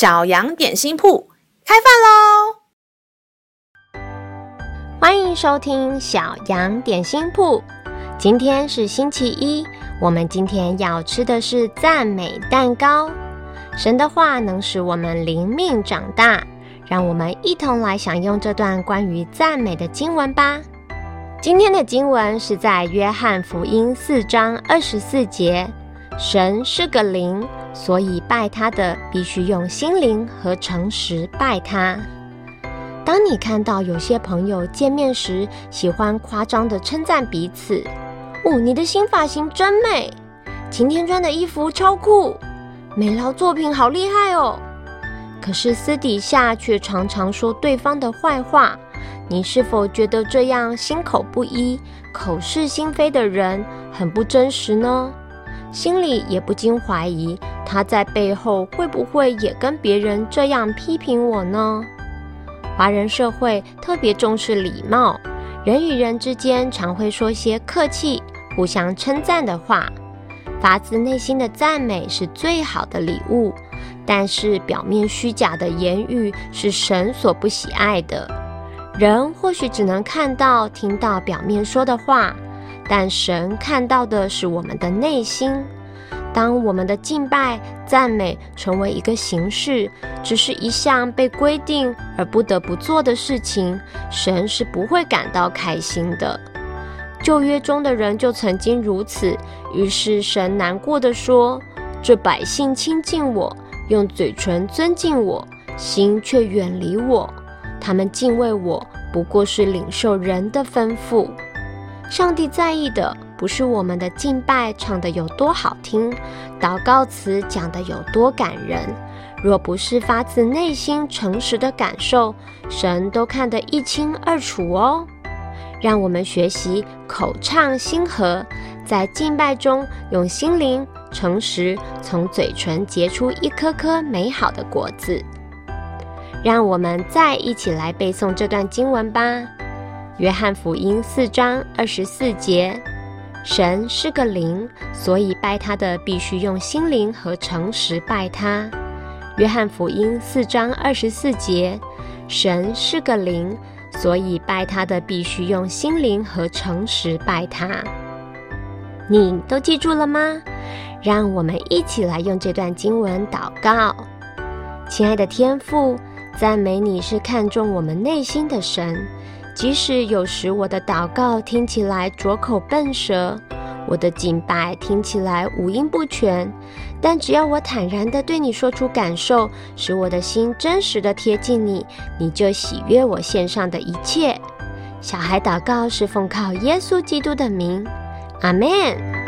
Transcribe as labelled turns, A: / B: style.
A: 小羊点心铺开饭喽！
B: 欢迎收听小羊点心铺。今天是星期一，我们今天要吃的是赞美蛋糕。神的话能使我们灵命长大，让我们一同来享用这段关于赞美的经文吧。今天的经文是在约翰福音四章二十四节。神是个灵，所以拜他的必须用心灵和诚实拜他。当你看到有些朋友见面时喜欢夸张地称赞彼此，哦，你的新发型真美，今天穿的衣服超酷，美劳作品好厉害哦。可是私底下却常常说对方的坏话，你是否觉得这样心口不一、口是心非的人很不真实呢？心里也不禁怀疑，他在背后会不会也跟别人这样批评我呢？华人社会特别重视礼貌，人与人之间常会说些客气、互相称赞的话，发自内心的赞美是最好的礼物。但是表面虚假的言语是神所不喜爱的。人或许只能看到、听到表面说的话。但神看到的是我们的内心。当我们的敬拜、赞美成为一个形式，只是一项被规定而不得不做的事情，神是不会感到开心的。旧约中的人就曾经如此，于是神难过地说：“这百姓亲近我，用嘴唇尊敬我，心却远离我。他们敬畏我，不过是领受人的吩咐。”上帝在意的不是我们的敬拜唱得有多好听，祷告词讲得有多感人。若不是发自内心诚实的感受，神都看得一清二楚哦。让我们学习口唱心和，在敬拜中用心灵诚实，从嘴唇结出一颗颗美好的果子。让我们再一起来背诵这段经文吧。约翰福音四章二十四节：神是个灵，所以拜他的必须用心灵和诚实拜他。约翰福音四章二十四节：神是个灵，所以拜他的必须用心灵和诚实拜他。你都记住了吗？让我们一起来用这段经文祷告。亲爱的天父，赞美你是看重我们内心的神。即使有时我的祷告听起来拙口笨舌，我的敬拜听起来五音不全，但只要我坦然地对你说出感受，使我的心真实地贴近你，你就喜悦我献上的一切。小孩祷告是奉靠耶稣基督的名，阿门。